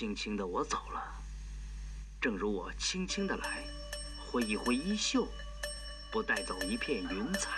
轻轻的我走了，正如我轻轻的来，挥一挥衣袖，不带走一片云彩。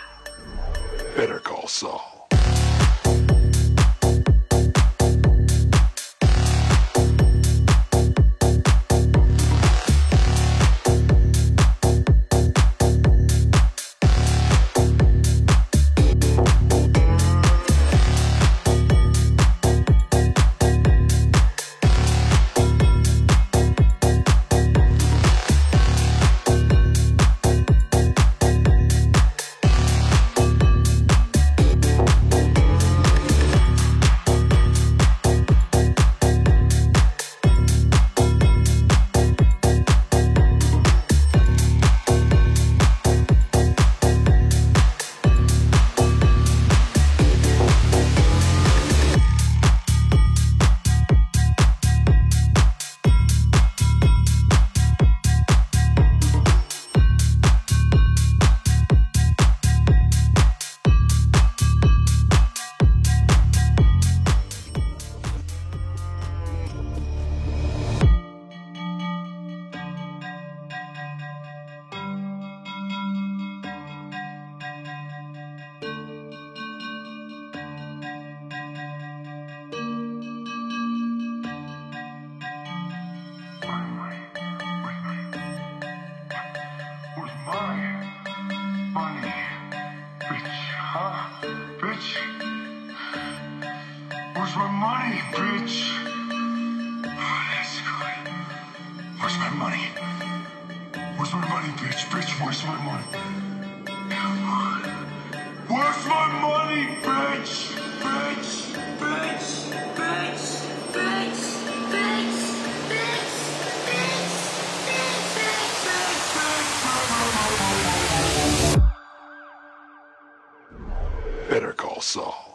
Where's my money, bitch? Where's my money? Where's my money, bitch? Bitch, where's my money? Where's my money, bitch? Bitch, bitch, bitch, bitch, bitch, bitch, bitch, bitch, bitch, bitch, bitch, bitch. Better call Saul.